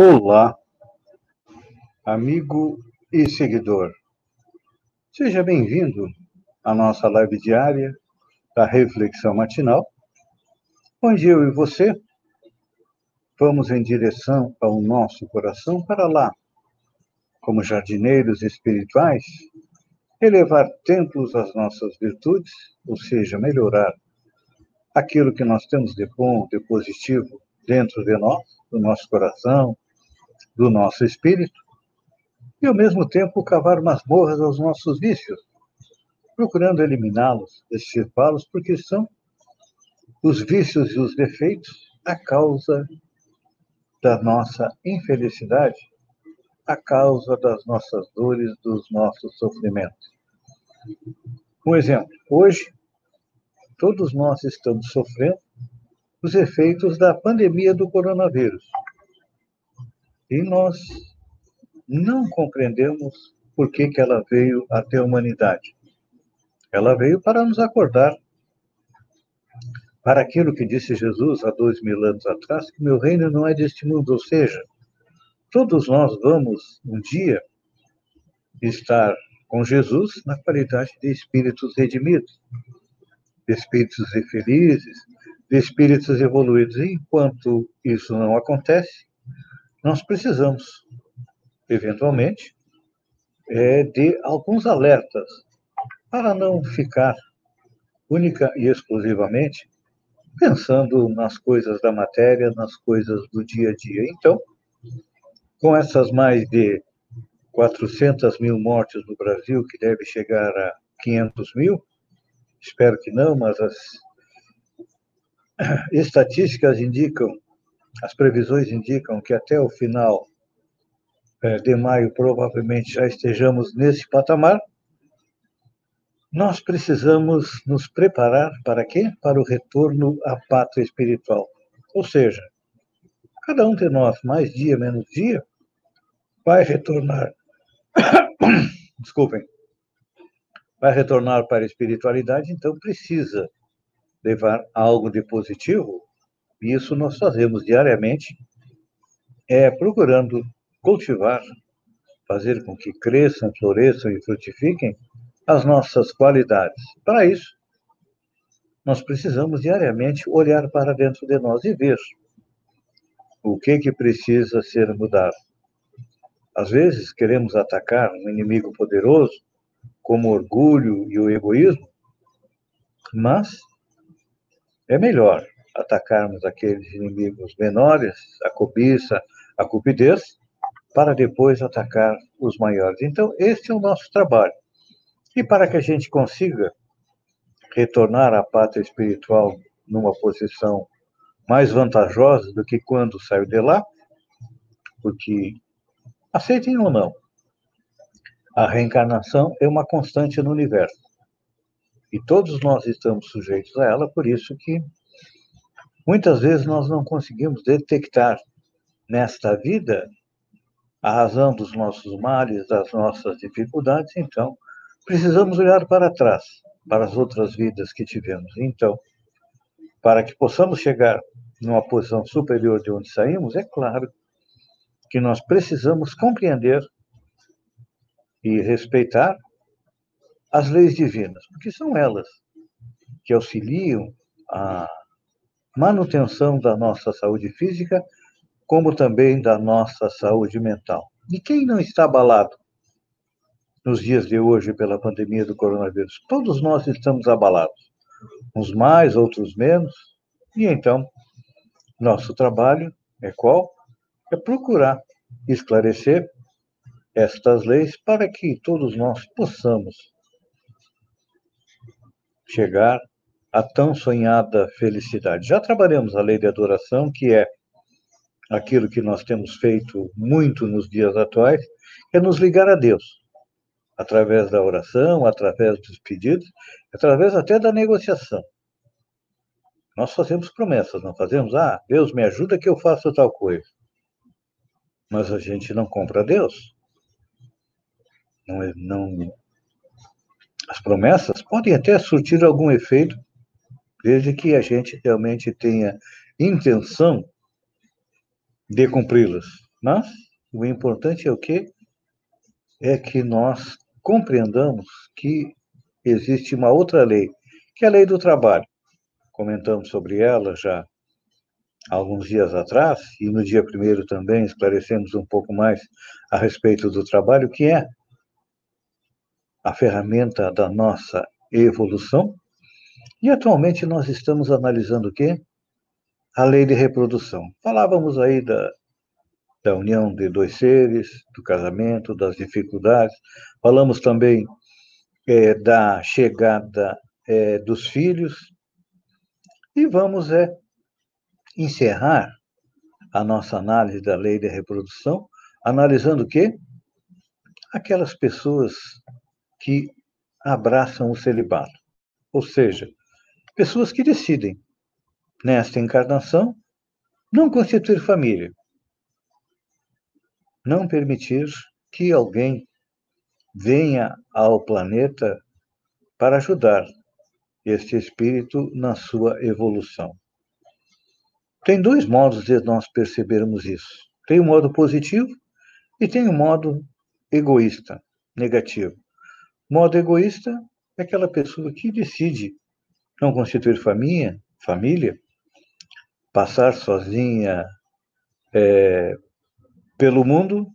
Olá, amigo e seguidor. Seja bem-vindo à nossa live diária da Reflexão Matinal, onde eu e você vamos em direção ao nosso coração para lá, como jardineiros espirituais, elevar templos às nossas virtudes, ou seja, melhorar aquilo que nós temos de bom, de positivo dentro de nós, do nosso coração, do nosso espírito e, ao mesmo tempo, cavar masmorras aos nossos vícios, procurando eliminá-los, extirpá-los, porque são os vícios e os defeitos a causa da nossa infelicidade, a causa das nossas dores, dos nossos sofrimentos. Um exemplo: hoje, todos nós estamos sofrendo os efeitos da pandemia do coronavírus. E nós não compreendemos por que, que ela veio até a humanidade. Ela veio para nos acordar para aquilo que disse Jesus há dois mil anos atrás, que meu reino não é deste mundo, ou seja, todos nós vamos um dia estar com Jesus na qualidade de espíritos redimidos, de espíritos felizes, de espíritos evoluídos. E enquanto isso não acontece, nós precisamos, eventualmente, é, de alguns alertas para não ficar única e exclusivamente pensando nas coisas da matéria, nas coisas do dia a dia. Então, com essas mais de 400 mil mortes no Brasil, que deve chegar a 500 mil, espero que não, mas as estatísticas indicam as previsões indicam que até o final é, de maio provavelmente já estejamos nesse patamar. Nós precisamos nos preparar para quê? Para o retorno à pátria espiritual. Ou seja, cada um de nós, mais dia, menos dia, vai retornar. Desculpem. Vai retornar para a espiritualidade, então precisa levar algo de positivo isso nós fazemos diariamente, é procurando cultivar, fazer com que cresçam, floresçam e frutifiquem as nossas qualidades. Para isso, nós precisamos diariamente olhar para dentro de nós e ver o que que precisa ser mudado. Às vezes queremos atacar um inimigo poderoso, como o orgulho e o egoísmo, mas é melhor atacarmos aqueles inimigos menores, a cobiça, a cupidez, para depois atacar os maiores. Então, este é o nosso trabalho. E para que a gente consiga retornar à pátria espiritual numa posição mais vantajosa do que quando saiu de lá, porque, aceitem ou não, a reencarnação é uma constante no universo. E todos nós estamos sujeitos a ela, por isso que Muitas vezes nós não conseguimos detectar nesta vida a razão dos nossos males, das nossas dificuldades, então precisamos olhar para trás, para as outras vidas que tivemos. Então, para que possamos chegar numa posição superior de onde saímos, é claro que nós precisamos compreender e respeitar as leis divinas, porque são elas que auxiliam a manutenção da nossa saúde física, como também da nossa saúde mental. E quem não está abalado nos dias de hoje pela pandemia do coronavírus? Todos nós estamos abalados, uns mais, outros menos, e então nosso trabalho é qual? É procurar esclarecer estas leis para que todos nós possamos chegar a tão sonhada felicidade. Já trabalhamos a lei de adoração, que é aquilo que nós temos feito muito nos dias atuais, é nos ligar a Deus, através da oração, através dos pedidos, através até da negociação. Nós fazemos promessas, não fazemos? Ah, Deus me ajuda que eu faça tal coisa. Mas a gente não compra Deus. Não, é, não, as promessas podem até surtir algum efeito desde que a gente realmente tenha intenção de cumpri-las. Mas o importante é o quê? É que nós compreendamos que existe uma outra lei, que é a lei do trabalho. Comentamos sobre ela já alguns dias atrás, e no dia primeiro também esclarecemos um pouco mais a respeito do trabalho, que é a ferramenta da nossa evolução. E atualmente nós estamos analisando o quê? A lei de reprodução. Falávamos aí da, da união de dois seres, do casamento, das dificuldades. Falamos também é, da chegada é, dos filhos. E vamos é, encerrar a nossa análise da lei de reprodução, analisando o quê? Aquelas pessoas que abraçam o celibato. Ou seja, pessoas que decidem, nesta encarnação, não constituir família, não permitir que alguém venha ao planeta para ajudar este espírito na sua evolução. Tem dois modos de nós percebermos isso. Tem o um modo positivo e tem o um modo egoísta, negativo. Modo egoísta é aquela pessoa que decide não constituir família, família passar sozinha é, pelo mundo,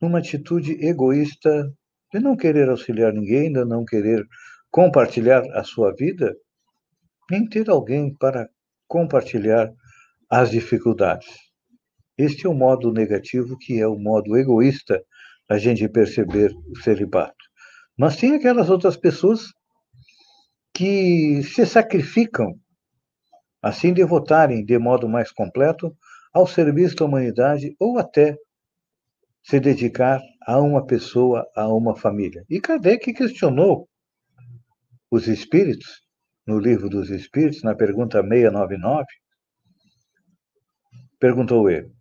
numa atitude egoísta de não querer auxiliar ninguém, de não querer compartilhar a sua vida, nem ter alguém para compartilhar as dificuldades. Este é o modo negativo, que é o modo egoísta da gente perceber o celibato. Mas tem aquelas outras pessoas que se sacrificam, assim devotarem de modo mais completo ao serviço da humanidade ou até se dedicar a uma pessoa, a uma família. E Kardec questionou os espíritos no Livro dos Espíritos, na pergunta 699, perguntou ele: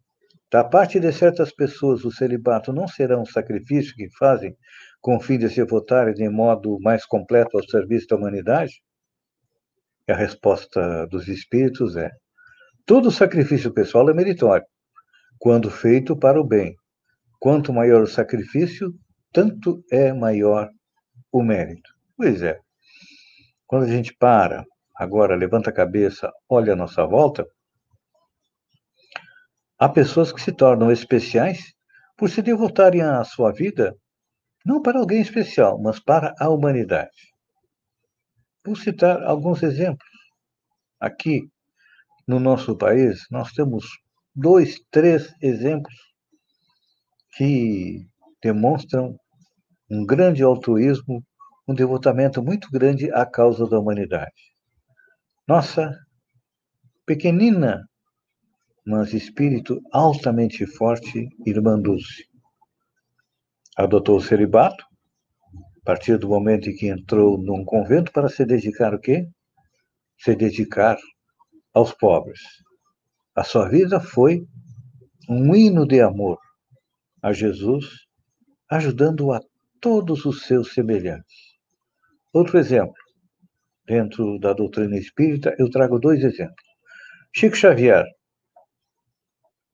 Da parte de certas pessoas, o celibato não será um sacrifício que fazem com fim de se votarem de modo mais completo ao serviço da humanidade? E a resposta dos espíritos é: todo sacrifício pessoal é meritório, quando feito para o bem. Quanto maior o sacrifício, tanto é maior o mérito. Pois é. Quando a gente para, agora levanta a cabeça, olha a nossa volta, há pessoas que se tornam especiais por se devotarem a sua vida não para alguém especial, mas para a humanidade. Vou citar alguns exemplos. Aqui no nosso país, nós temos dois, três exemplos que demonstram um grande altruísmo um devotamento muito grande à causa da humanidade. Nossa pequenina, mas espírito altamente forte, irmã Dulce. Adotou o celibato, a partir do momento em que entrou num convento para se dedicar ao quê? Se dedicar aos pobres. A sua vida foi um hino de amor a Jesus, ajudando a todos os seus semelhantes. Outro exemplo, dentro da doutrina espírita, eu trago dois exemplos. Chico Xavier,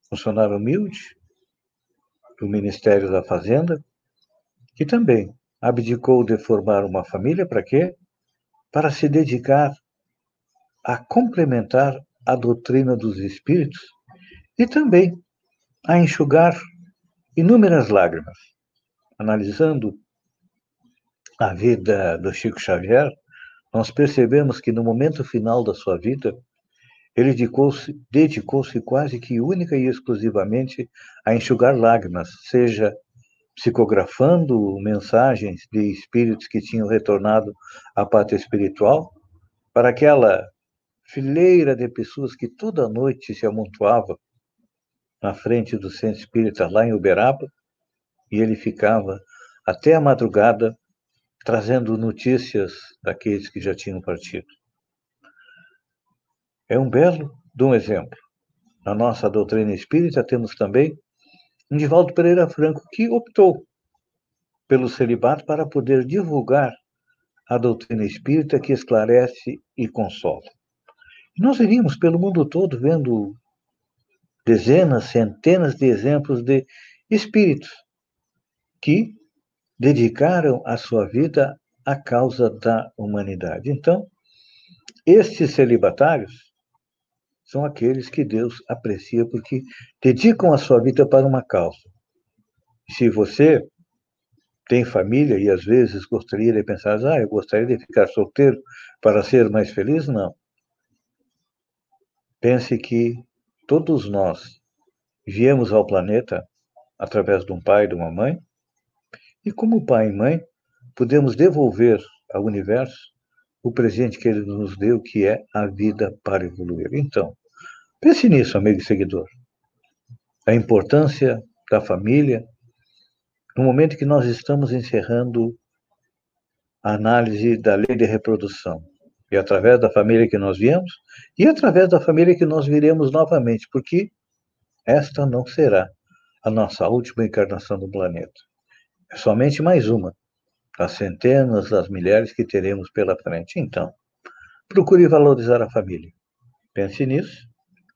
funcionário humilde do Ministério da Fazenda, que também abdicou de formar uma família para quê? Para se dedicar a complementar a doutrina dos espíritos e também a enxugar inúmeras lágrimas, analisando a vida do Chico Xavier, nós percebemos que no momento final da sua vida, ele dedicou-se dedicou quase que única e exclusivamente a enxugar lágrimas, seja psicografando mensagens de espíritos que tinham retornado à pátria espiritual, para aquela fileira de pessoas que toda noite se amontoava na frente do centro espírita lá em Uberaba, e ele ficava até a madrugada trazendo notícias daqueles que já tinham partido. É um belo de um exemplo. Na nossa doutrina espírita temos também Divaldo Pereira Franco, que optou pelo celibato para poder divulgar a doutrina espírita que esclarece e consola. Nós iríamos pelo mundo todo vendo dezenas, centenas de exemplos de espíritos que dedicaram a sua vida à causa da humanidade. Então, estes celibatários são aqueles que Deus aprecia porque dedicam a sua vida para uma causa. Se você tem família e às vezes gostaria de pensar, ah, eu gostaria de ficar solteiro para ser mais feliz, não. Pense que todos nós viemos ao planeta através de um pai e de uma mãe, e como pai e mãe, podemos devolver ao universo o presente que ele nos deu, que é a vida para evoluir. Então, pense nisso, amigo e seguidor. A importância da família, no momento que nós estamos encerrando a análise da lei de reprodução. E através da família que nós viemos, e através da família que nós viremos novamente, porque esta não será a nossa última encarnação no planeta. É somente mais uma das centenas, das milhares que teremos pela frente. Então, procure valorizar a família. Pense nisso.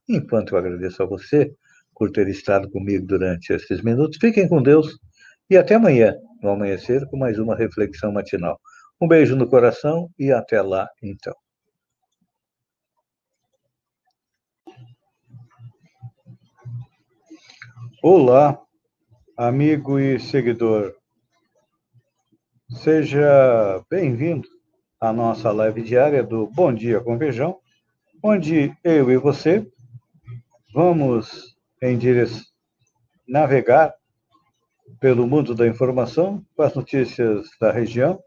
Enquanto eu agradeço a você por ter estado comigo durante esses minutos, fiquem com Deus e até amanhã, no amanhecer, com mais uma reflexão matinal. Um beijo no coração e até lá, então. Olá, amigo e seguidor. Seja bem-vindo à nossa live diária do Bom Dia com Feijão, onde eu e você vamos em direção navegar pelo mundo da informação com as notícias da região,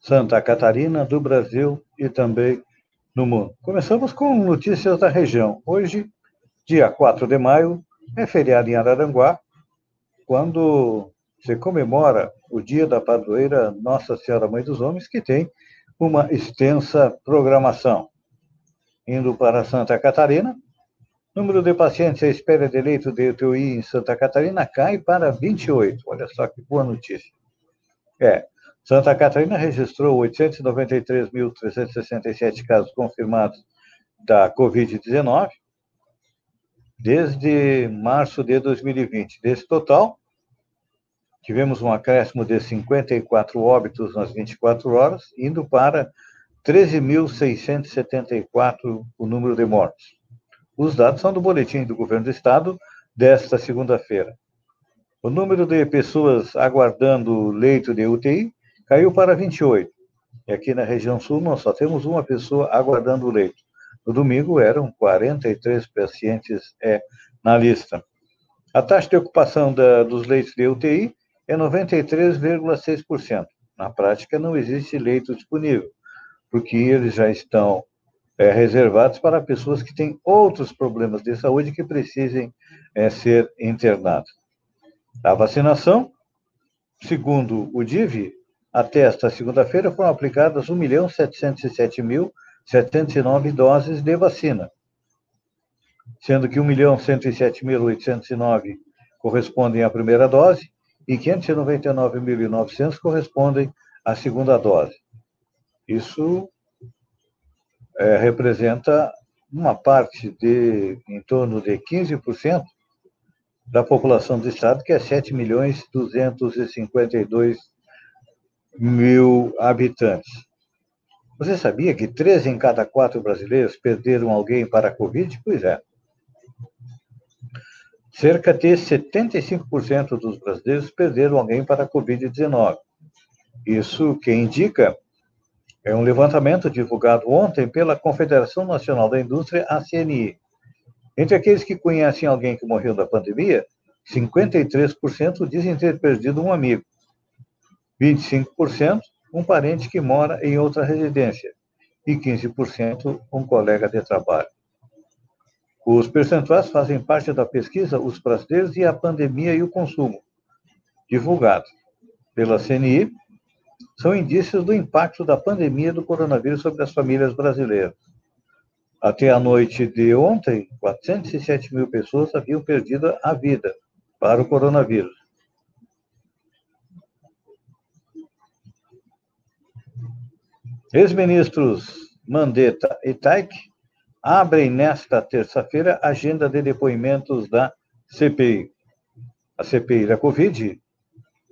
Santa Catarina, do Brasil e também no mundo. Começamos com notícias da região. Hoje, dia 4 de maio, é feriado em Araranguá, quando se comemora o dia da padroeira Nossa Senhora Mãe dos Homens, que tem uma extensa programação. Indo para Santa Catarina, número de pacientes à espera de leito de UTI em Santa Catarina cai para 28. Olha só que boa notícia. É, Santa Catarina registrou 893.367 casos confirmados da Covid-19 desde março de 2020. Desse total, tivemos um acréscimo de 54 óbitos nas 24 horas, indo para 13.674 o número de mortos. Os dados são do boletim do governo do estado desta segunda-feira. O número de pessoas aguardando leito de UTI caiu para 28. E aqui na região sul nós só temos uma pessoa aguardando leito. No domingo eram 43 pacientes é, na lista. A taxa de ocupação da, dos leitos de UTI é 93,6%. Na prática, não existe leito disponível, porque eles já estão é, reservados para pessoas que têm outros problemas de saúde que precisem é, ser internados. A vacinação, segundo o DIV, até esta segunda-feira foram aplicadas 1.707.709 doses de vacina, sendo que 1.107.809 correspondem à primeira dose e 599.900 correspondem à segunda dose. Isso é, representa uma parte de em torno de 15% da população do estado, que é 7 milhões 252 mil habitantes. Você sabia que três em cada quatro brasileiros perderam alguém para a Covid? Pois é. Cerca de 75% dos brasileiros perderam alguém para a Covid-19. Isso que indica é um levantamento divulgado ontem pela Confederação Nacional da Indústria, a CNI. Entre aqueles que conhecem alguém que morreu da pandemia, 53% dizem ter perdido um amigo, 25% um parente que mora em outra residência e 15% um colega de trabalho. Os percentuais fazem parte da pesquisa Os Brasileiros e a Pandemia e o Consumo, divulgado pela CNI, são indícios do impacto da pandemia do coronavírus sobre as famílias brasileiras. Até a noite de ontem, 407 mil pessoas haviam perdido a vida para o coronavírus. Ex-ministros Mandetta e Taik abrem nesta terça-feira a agenda de depoimentos da CPI. A CPI da Covid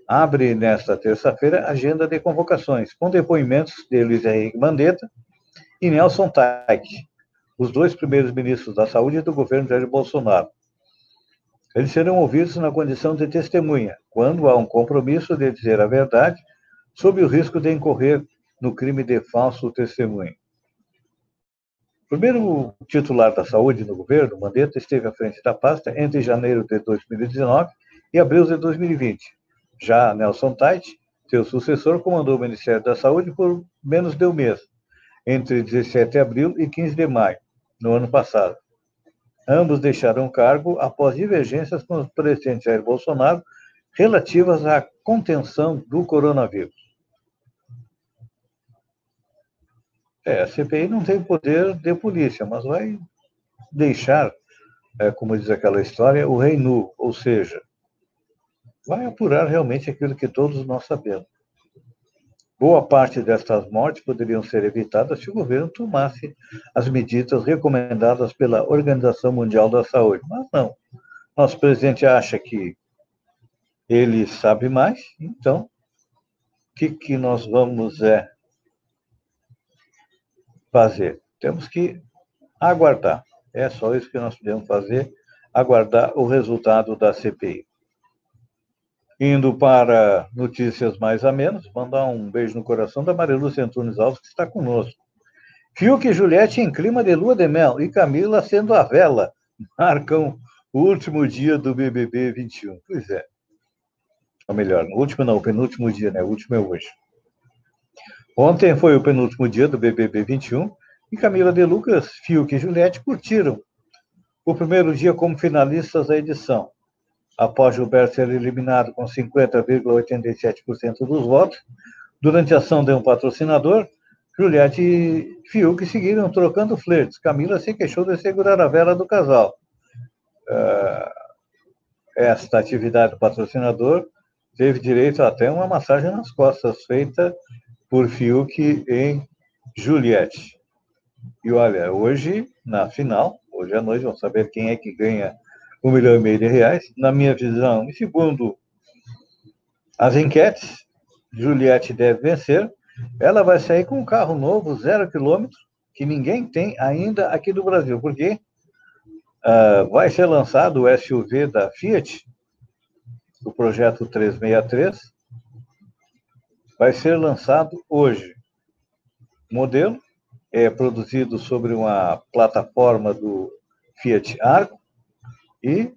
abre nesta terça-feira a agenda de convocações, com depoimentos de Luiz Henrique Mandetta e Nelson Taik, os dois primeiros ministros da Saúde do governo Jair Bolsonaro. Eles serão ouvidos na condição de testemunha, quando há um compromisso de dizer a verdade, sob o risco de incorrer no crime de falso testemunho. Primeiro titular da saúde no governo, Mandetta, esteve à frente da pasta entre janeiro de 2019 e abril de 2020. Já Nelson Tait, seu sucessor, comandou o Ministério da Saúde por menos de um mês, entre 17 de abril e 15 de maio, no ano passado. Ambos deixaram o cargo após divergências com o presidente Jair Bolsonaro relativas à contenção do coronavírus. É, a CPI não tem poder de polícia, mas vai deixar, é, como diz aquela história, o rei nu, ou seja, vai apurar realmente aquilo que todos nós sabemos. Boa parte destas mortes poderiam ser evitadas se o governo tomasse as medidas recomendadas pela Organização Mundial da Saúde. Mas não. Nosso presidente acha que ele sabe mais, então, o que, que nós vamos é, fazer? Temos que aguardar. É só isso que nós podemos fazer, aguardar o resultado da CPI. Indo para notícias mais a menos, mandar um beijo no coração da Maria Lúcia Antunes Alves, que está conosco. Fiuk e Juliette em clima de lua de mel e Camila sendo a vela marcam o último dia do BBB 21. Pois é. Ou melhor, no último não, o penúltimo dia, né? O último é hoje. Ontem foi o penúltimo dia do BBB 21 e Camila de Lucas, Fiuk e Juliette curtiram o primeiro dia como finalistas da edição após Gilberto ser eliminado com 50,87% dos votos, durante a ação de um patrocinador, Juliette e Fiuk seguiram trocando flertes. Camila se queixou de segurar a vela do casal. Uh, esta atividade do patrocinador teve direito até uma massagem nas costas, feita por Fiuk em Juliette. E olha, hoje, na final, hoje à noite, vamos saber quem é que ganha um milhão e meio de reais. Na minha visão, e segundo as enquetes, Juliette deve vencer. Ela vai sair com um carro novo, zero quilômetro, que ninguém tem ainda aqui do Brasil, porque uh, vai ser lançado o SUV da Fiat, o projeto 363, vai ser lançado hoje. O modelo é produzido sobre uma plataforma do Fiat Argo, e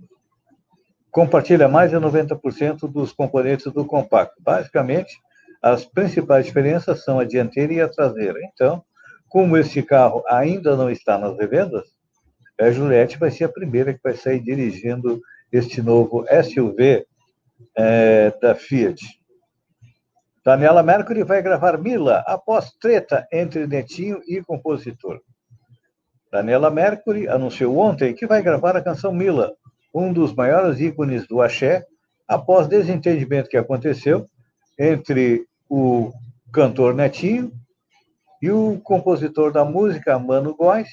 compartilha mais de 90% dos componentes do compacto. Basicamente, as principais diferenças são a dianteira e a traseira. Então, como esse carro ainda não está nas revendas, a Juliette vai ser a primeira que vai sair dirigindo este novo SUV é, da Fiat. Daniela Mercury vai gravar Mila após treta entre Netinho e compositor. Daniela Mercury anunciou ontem que vai gravar a canção Mila, um dos maiores ícones do axé, após desentendimento que aconteceu entre o cantor Netinho e o compositor da música, Mano Góes,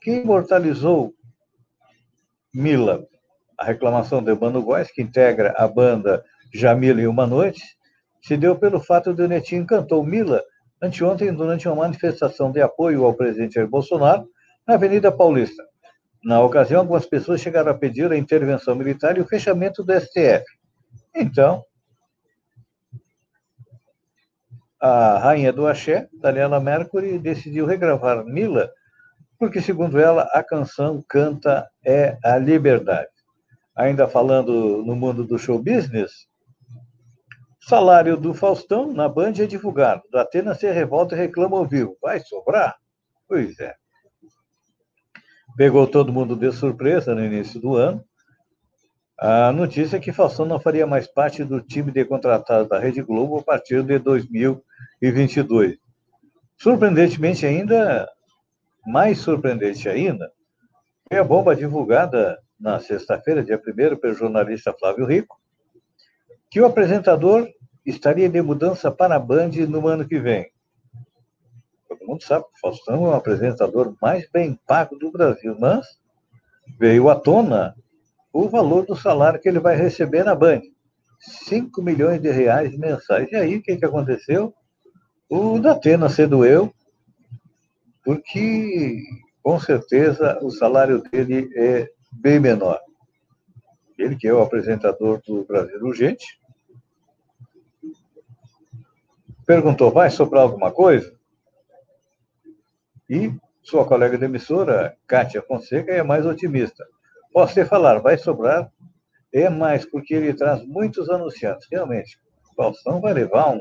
que imortalizou Mila. A reclamação de Mano Góes, que integra a banda Jamila e Uma Noite, se deu pelo fato de o Netinho cantou Mila anteontem durante uma manifestação de apoio ao presidente Jair Bolsonaro na Avenida Paulista. Na ocasião, algumas pessoas chegaram a pedir a intervenção militar e o fechamento do STF. Então, a rainha do axé, Daniela Mercury, decidiu regravar Mila, porque, segundo ela, a canção canta é a liberdade. Ainda falando no mundo do show business, salário do Faustão na Band é divulgado. Da Atena se revolta e reclama ao vivo. Vai sobrar? Pois é pegou todo mundo de surpresa no início do ano. A notícia é que Faustão não faria mais parte do time de contratados da Rede Globo a partir de 2022. Surpreendentemente ainda, mais surpreendente ainda, foi a bomba divulgada na sexta-feira, dia 1 pelo jornalista Flávio Rico, que o apresentador estaria de mudança para a Band no ano que vem. mundo sabe que o Faustão é o apresentador mais bem pago do Brasil, mas veio à tona o valor do salário que ele vai receber na Band. 5 milhões de reais mensais. E aí, o que, que aconteceu? O Datena cedo eu, porque com certeza o salário dele é bem menor. Ele que é o apresentador do Brasil Urgente, perguntou: vai sobrar alguma coisa? E sua colega de emissora, Kátia Fonseca, é mais otimista. Te falar, vai sobrar, é mais, porque ele traz muitos anunciantes. Realmente, o Faustão vai levar um,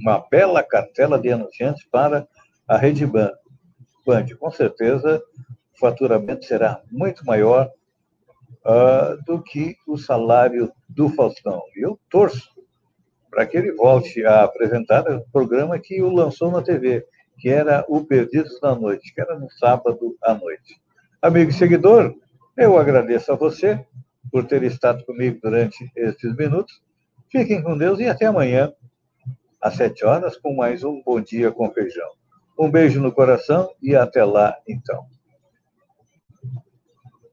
uma bela cartela de anunciantes para a Rede Band. Band. Com certeza, o faturamento será muito maior uh, do que o salário do Faustão. E eu torço para que ele volte a apresentar o programa que o lançou na TV, que era o Perdidos na Noite, que era no sábado à noite. Amigo e seguidor, eu agradeço a você por ter estado comigo durante estes minutos. Fiquem com Deus e até amanhã, às sete horas, com mais um Bom Dia com Feijão. Um beijo no coração e até lá, então.